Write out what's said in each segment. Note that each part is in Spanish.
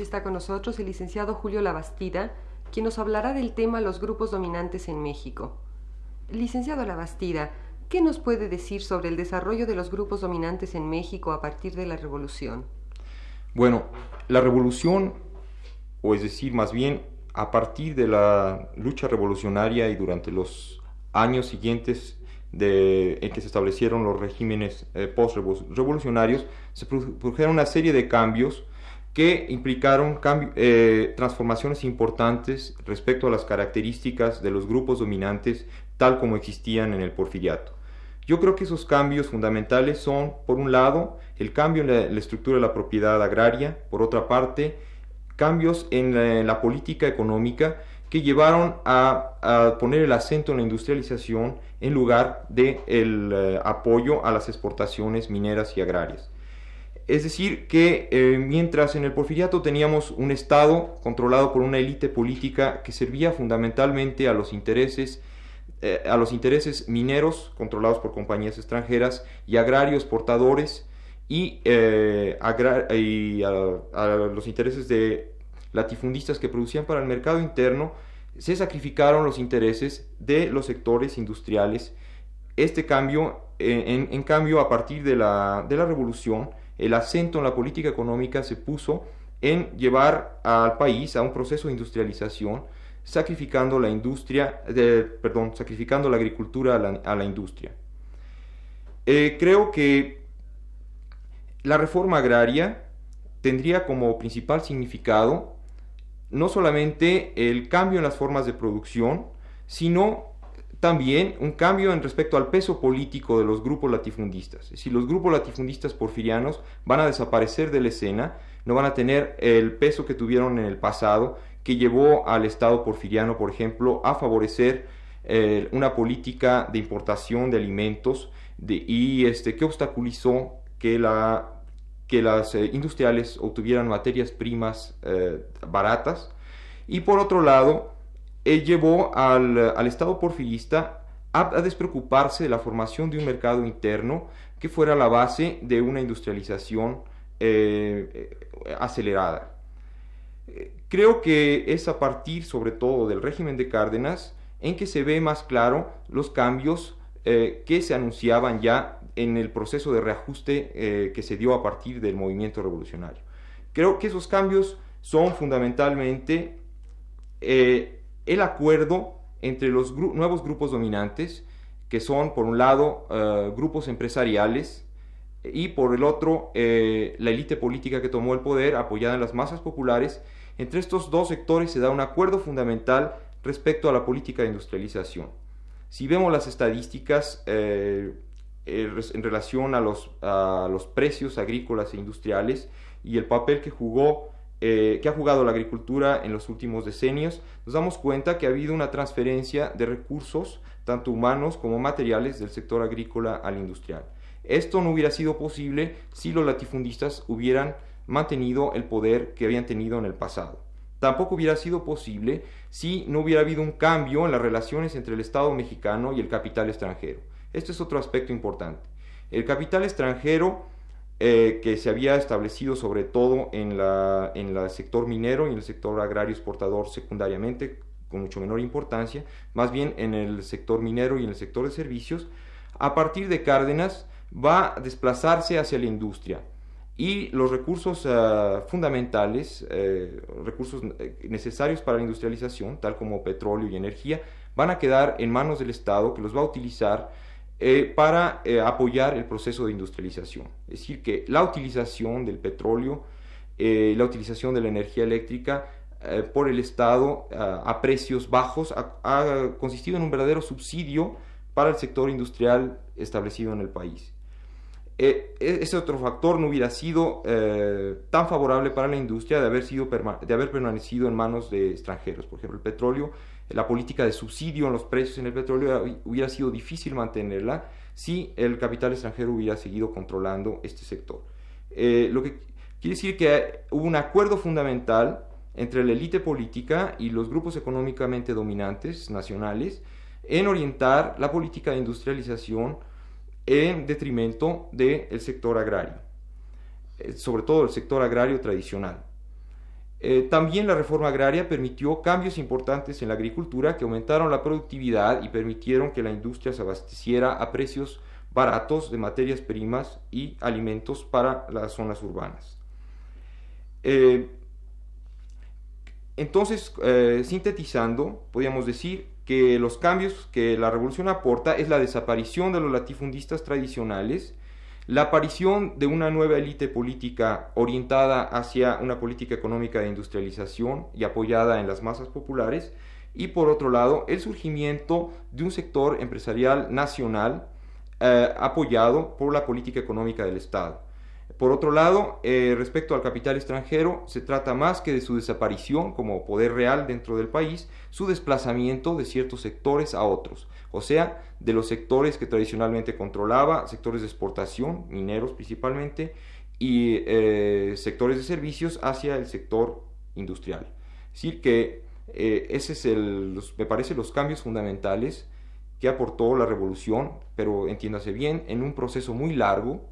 Está con nosotros el licenciado Julio Labastida, quien nos hablará del tema los grupos dominantes en México. Licenciado Labastida, ¿qué nos puede decir sobre el desarrollo de los grupos dominantes en México a partir de la revolución? Bueno, la revolución, o es decir, más bien a partir de la lucha revolucionaria y durante los años siguientes de, en que se establecieron los regímenes eh, post-revolucionarios, se produjeron una serie de cambios que implicaron eh, transformaciones importantes respecto a las características de los grupos dominantes tal como existían en el porfiriato. Yo creo que esos cambios fundamentales son, por un lado, el cambio en la, estructura de la propiedad agraria, por otra parte, cambios en la, política económica que llevaron a, poner el acento en la industrialización en lugar del de eh, apoyo a las exportaciones mineras y agrarias. Es decir, que eh, mientras en el porfiriato teníamos un Estado controlado por una élite política que servía fundamentalmente a los intereses eh, a los intereses mineros controlados por compañías extranjeras y agrarios portadores y, eh, a, los intereses de latifundistas que producían para el mercado interno, se sacrificaron los intereses de los sectores industriales. Este cambio, en, en cambio, a partir de la, de la revolución, el acento en la política económica se puso en llevar al país a un proceso de industrialización, sacrificando la industria, perdón, sacrificando la agricultura a la, industria. Eh, creo que la reforma agraria tendría como principal significado no solamente el cambio en las formas de producción, sino también un cambio en respecto al peso político de los grupos latifundistas. Si los grupos latifundistas porfirianos van a desaparecer de la escena, no van a tener el peso que tuvieron en el pasado, que llevó al Estado porfiriano, por ejemplo, a favorecer eh, una política de importación de alimentos y este, que obstaculizó que, la, que las eh, industriales obtuvieran materias primas eh, baratas. Y por otro lado, él llevó al, Estado porfirista a, despreocuparse de la formación de un mercado interno que fuera la base de una industrialización eh, eh, acelerada. Creo que es a partir sobre todo del régimen de Cárdenas en que se ve más claro los cambios eh, que se anunciaban ya en el proceso de reajuste que se dio a partir del movimiento revolucionario. Creo que esos cambios son fundamentalmente el acuerdo entre los nuevos grupos dominantes, que son por un lado eh, grupos empresariales y por el otro eh, la élite política que tomó el poder apoyada en las masas populares. Entre estos dos sectores se da un acuerdo fundamental respecto a la política de industrialización. Si vemos las estadísticas eh, en relación a los, a los precios agrícolas e industriales y el papel que jugó eh, que ha jugado la agricultura en los últimos decenios, nos damos cuenta que ha habido una transferencia de recursos, tanto humanos como materiales, del sector agrícola al industrial. Esto no hubiera sido posible si los latifundistas hubieran mantenido el poder que habían tenido en el pasado. Tampoco hubiera sido posible si no hubiera habido un cambio en las relaciones entre el Estado mexicano y el capital extranjero. Este es otro aspecto importante. El capital extranjero eh, que se había establecido sobre todo en, la, en el sector minero y en el sector agrario exportador secundariamente, con mucho menor importancia, más bien en el sector minero y en el sector de servicios, a partir de Cárdenas va a desplazarse hacia la industria. Y los recursos eh, fundamentales, eh, recursos necesarios para la industrialización, tal como petróleo y energía, van a quedar en manos del Estado que los va a utilizar eh, para eh, apoyar el proceso de industrialización. Es decir, que la utilización del petróleo, la utilización de la energía eléctrica por el Estado a precios bajos ha consistido en un verdadero subsidio para el sector industrial establecido en el país. Eh, e-, ese otro factor no hubiera sido eh, tan favorable para la industria de haber, sido de haber permanecido en manos de extranjeros. Por ejemplo, el petróleo, la política de subsidio en los precios en el petróleo hubiera sido difícil mantenerla si el capital extranjero hubiera seguido controlando este sector. Eh, lo que quiere decir que hubo un acuerdo fundamental entre la élite política y los grupos económicamente dominantes nacionales en orientar la política de industrialización en detrimento del sector agrario, eh, sobre todo el sector agrario tradicional. Eh, también la reforma agraria permitió cambios importantes en la agricultura que aumentaron la productividad y permitieron que la industria se abasteciera a precios baratos de materias primas y alimentos para las zonas urbanas. Eh, entonces, sintetizando, podríamos decir que los cambios que la revolución aporta es la desaparición de los latifundistas tradicionales, la aparición de una nueva élite política orientada hacia una política económica de industrialización y apoyada en las masas populares, y por otro lado, el surgimiento de un sector empresarial nacional eh, apoyado por la política económica del Estado. Por otro lado, eh, respecto al capital extranjero, se trata más que de su desaparición como poder real dentro del país, su desplazamiento de ciertos sectores a otros, o sea, de los sectores que tradicionalmente controlaba, sectores de exportación, mineros principalmente, y eh, sectores de servicios hacia el sector industrial. Es decir, que eh, ese es el, me parece, los cambios fundamentales que aportó la revolución, pero entiéndase bien, en un proceso muy largo,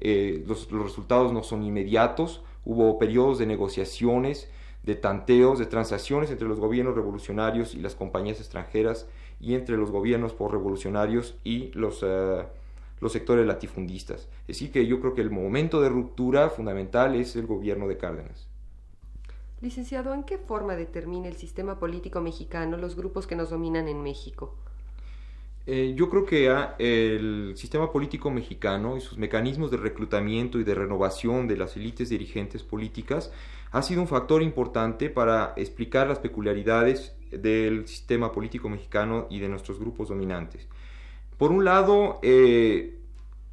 eh, los, resultados no son inmediatos, hubo periodos de negociaciones, de tanteos, de transacciones entre los gobiernos revolucionarios y las compañías extranjeras y entre los gobiernos por revolucionarios y los, eh, los sectores latifundistas. Decir, que yo creo que el momento de ruptura fundamental es el gobierno de Cárdenas. Licenciado, ¿en qué forma determina el sistema político mexicano los grupos que nos dominan en México? Eh, yo creo que el sistema político mexicano y sus mecanismos de reclutamiento y de renovación de las élites dirigentes políticas ha sido un factor importante para explicar las peculiaridades del sistema político mexicano y de nuestros grupos dominantes. Por un lado, eh,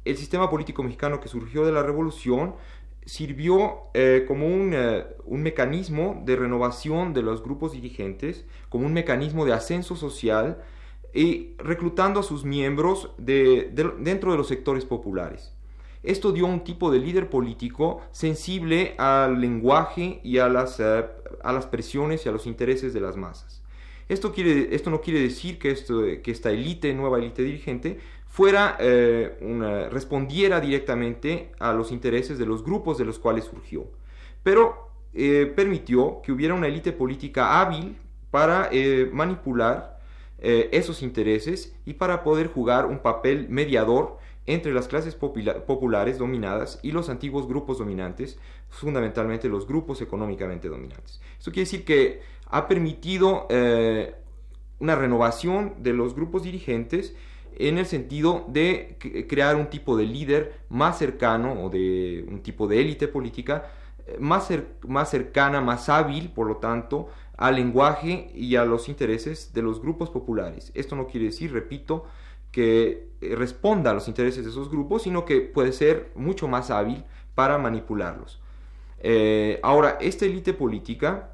el sistema político mexicano que surgió de la revolución sirvió eh, como un, un, mecanismo de renovación de los grupos dirigentes, como un mecanismo de ascenso social, y reclutando a sus miembros dentro de los sectores populares. Esto dio un tipo de líder político sensible al lenguaje y a las, eh, a las presiones y a los intereses de las masas. Esto, quiere, esto no quiere decir que, esto, que esta élite, nueva élite dirigente, fuera, eh, una, respondiera directamente a los intereses de los grupos de los cuales surgió, pero eh, permitió que hubiera una élite política hábil para manipular eh, esos intereses y para poder jugar un papel mediador entre las clases populares dominadas y los antiguos grupos dominantes, fundamentalmente los grupos económicamente dominantes. Esto quiere decir que ha permitido eh, una renovación de los grupos dirigentes en el sentido de crear un tipo de líder más cercano o de un tipo de élite política eh, más, más cercana, más hábil, por lo tanto, al lenguaje y a los intereses de los grupos populares. Esto no quiere decir, repito, que eh, responda a los intereses de esos grupos, sino que puede ser mucho más hábil para manipularlos. Eh, ahora, esta élite política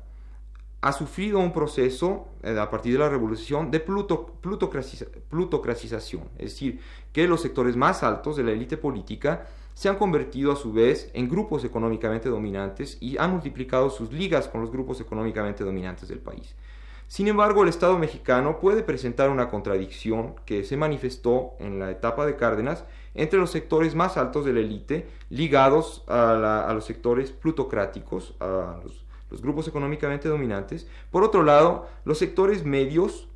ha sufrido un proceso eh, a partir de la revolución de plutocracización, es decir, que los sectores más altos de la élite política se han convertido a su vez en grupos económicamente dominantes y han multiplicado sus ligas con los grupos económicamente dominantes del país. Sin embargo, el Estado mexicano puede presentar una contradicción que se manifestó en la etapa de Cárdenas entre los sectores más altos de la élite ligados a, los sectores plutocráticos, a los, los grupos económicamente dominantes. Por otro lado, los sectores medios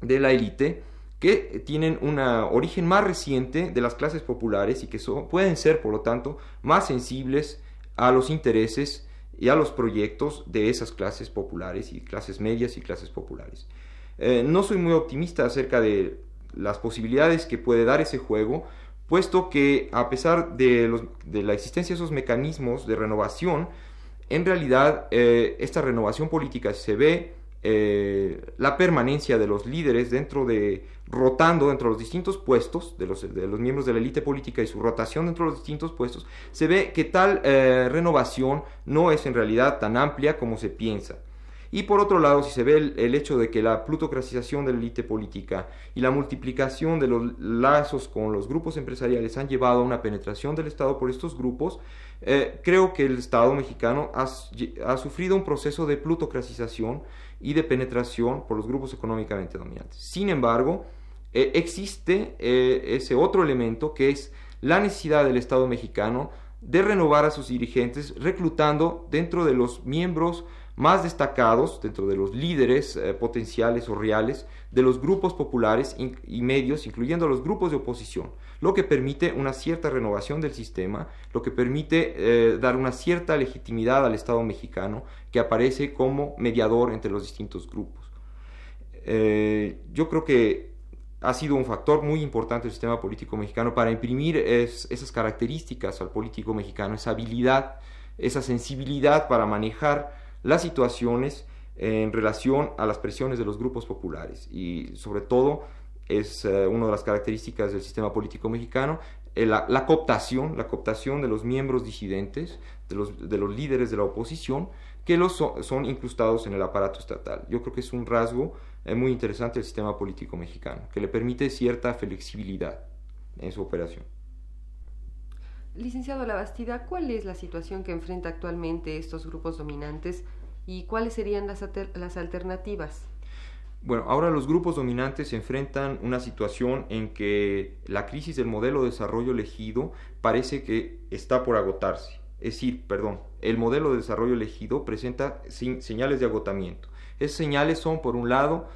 de la élite que tienen un origen más reciente de las clases populares y que pueden ser, por lo tanto, más sensibles a los intereses y a los proyectos de esas clases populares y clases medias y clases populares. Eh, no soy muy optimista acerca de las posibilidades que puede dar ese juego, puesto que a pesar de, la existencia de esos mecanismos de renovación, en realidad eh, esta renovación política se ve eh, la permanencia de los líderes dentro de, rotando dentro de los distintos puestos, de los, miembros de la élite política y su rotación dentro de los distintos puestos, se ve que tal eh, renovación no es en realidad tan amplia como se piensa. Y por otro lado, si se ve el, hecho de que la plutocratización de la élite política y la multiplicación de los lazos con los grupos empresariales han llevado a una penetración del Estado por estos grupos, eh, creo que el Estado mexicano ha, ha, sufrido un proceso de plutocratización y de penetración por los grupos económicamente dominantes. Sin embargo, eh, existe eh, ese otro elemento que es la necesidad del Estado mexicano de renovar a sus dirigentes reclutando dentro de los miembros más destacados dentro de los líderes eh, potenciales o reales de los grupos populares y medios, incluyendo los grupos de oposición, lo que permite una cierta renovación del sistema, lo que permite eh, dar una cierta legitimidad al Estado mexicano que aparece como mediador entre los distintos grupos. Eh, yo creo que ha sido un factor muy importante el sistema político mexicano para imprimir esas características al político mexicano, esa habilidad, esa sensibilidad para manejar las situaciones en relación a las presiones de los grupos populares y sobre todo es eh, una de las características del sistema político mexicano eh, la, cooptación, la cooptación de los miembros disidentes, de los, de los líderes de la oposición, que los son incrustados en el aparato estatal. Yo creo que es un rasgo eh, muy interesante del sistema político mexicano, que le permite cierta flexibilidad en su operación. Licenciado Labastida, ¿cuál es la situación que enfrenta actualmente estos grupos dominantes y cuáles serían las, alternativas? Bueno, ahora los grupos dominantes enfrentan una situación en que la crisis del modelo de desarrollo elegido parece que está por agotarse. Es decir, perdón, el modelo de desarrollo elegido presenta señales de agotamiento. Esas señales son, por un lado,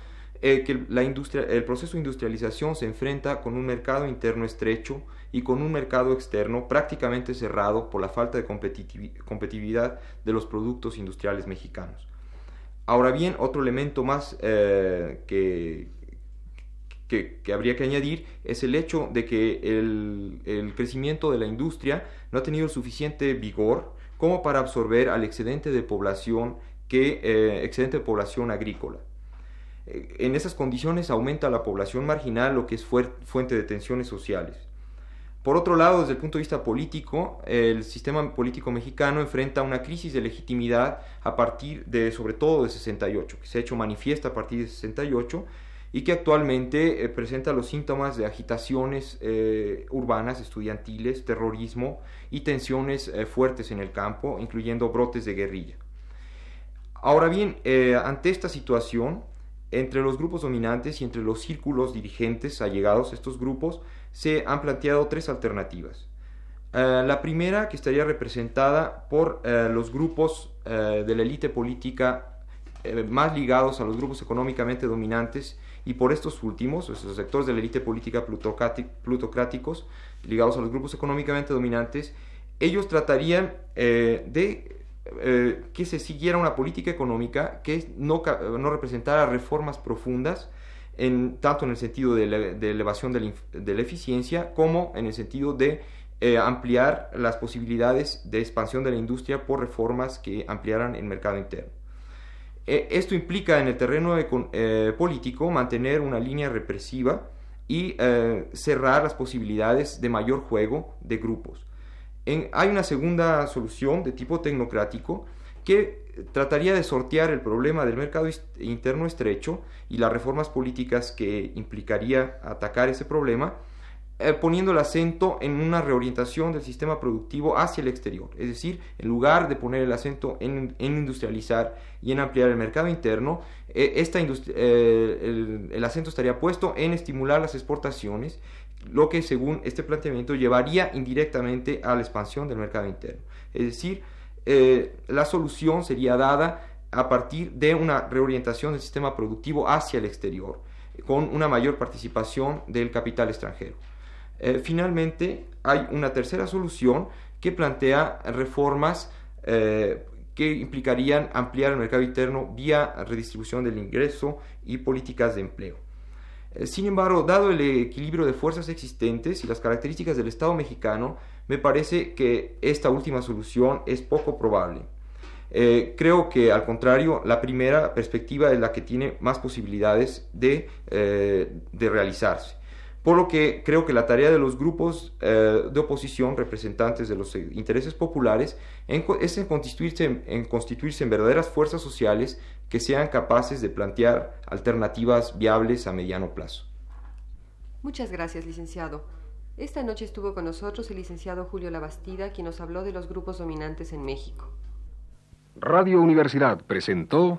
eh, que la industria, el proceso de industrialización se enfrenta con un mercado interno estrecho y con un mercado externo prácticamente cerrado por la falta de competitividad de los productos industriales mexicanos. Ahora bien, otro elemento más eh, que, que, habría que añadir es el hecho de que el, crecimiento de la industria no ha tenido el suficiente vigor como para absorber al excedente de población que eh, excedente de población agrícola. En esas condiciones aumenta la población marginal, lo que es fuente de tensiones sociales. Por otro lado, desde el punto de vista político, el sistema político mexicano enfrenta una crisis de legitimidad a partir de, sobre todo, de 68, que se ha hecho manifiesta a partir de 68 y que actualmente eh, presenta los síntomas de agitaciones eh, urbanas, estudiantiles, terrorismo y tensiones eh, fuertes en el campo, incluyendo brotes de guerrilla. Ahora bien, ante esta situación, entre los grupos dominantes y entre los círculos dirigentes allegados a estos grupos se han planteado tres alternativas. Eh, la primera, que estaría representada por eh, los grupos eh, de la élite política más ligados a los grupos económicamente dominantes y por estos últimos, esos sectores de la élite política plutocráticos ligados a los grupos económicamente dominantes, ellos tratarían de eh, que se siguiera una política económica que no, no representara reformas profundas, en, tanto en el sentido de, elevación de la, eficiencia como en el sentido de eh, ampliar las posibilidades de expansión de la industria por reformas que ampliaran el mercado interno. E, esto implica en el terreno eh, político mantener una línea represiva y cerrar las posibilidades de mayor juego de grupos hay una segunda solución de tipo tecnocrático que trataría de sortear el problema del mercado interno estrecho y las reformas políticas que implicaría atacar ese problema, eh, poniendo el acento en una reorientación del sistema productivo hacia el exterior. Es decir, en lugar de poner el acento en, industrializar y en ampliar el mercado interno, eh, esta eh, el, el acento estaría puesto en estimular las exportaciones lo que según este planteamiento llevaría indirectamente a la expansión del mercado interno. Es decir, eh, la solución sería dada a partir de una reorientación del sistema productivo hacia el exterior, con una mayor participación del capital extranjero. Eh, finalmente, hay una tercera solución que plantea reformas eh, que implicarían ampliar el mercado interno vía redistribución del ingreso y políticas de empleo. Eh, sin embargo, dado el equilibrio de fuerzas existentes y las características del Estado mexicano, me parece que esta última solución es poco probable. Eh, creo que al contrario, la primera perspectiva es la que tiene más posibilidades de, eh, de realizarse. Por lo que creo que la tarea de los grupos de oposición, representantes de los intereses populares, es en constituirse en constituirse en verdaderas fuerzas sociales que sean capaces de plantear alternativas viables a mediano plazo. Muchas gracias, licenciado. Esta noche estuvo con nosotros el licenciado Julio Labastida, quien nos habló de los grupos dominantes en México. Radio Universidad presentó...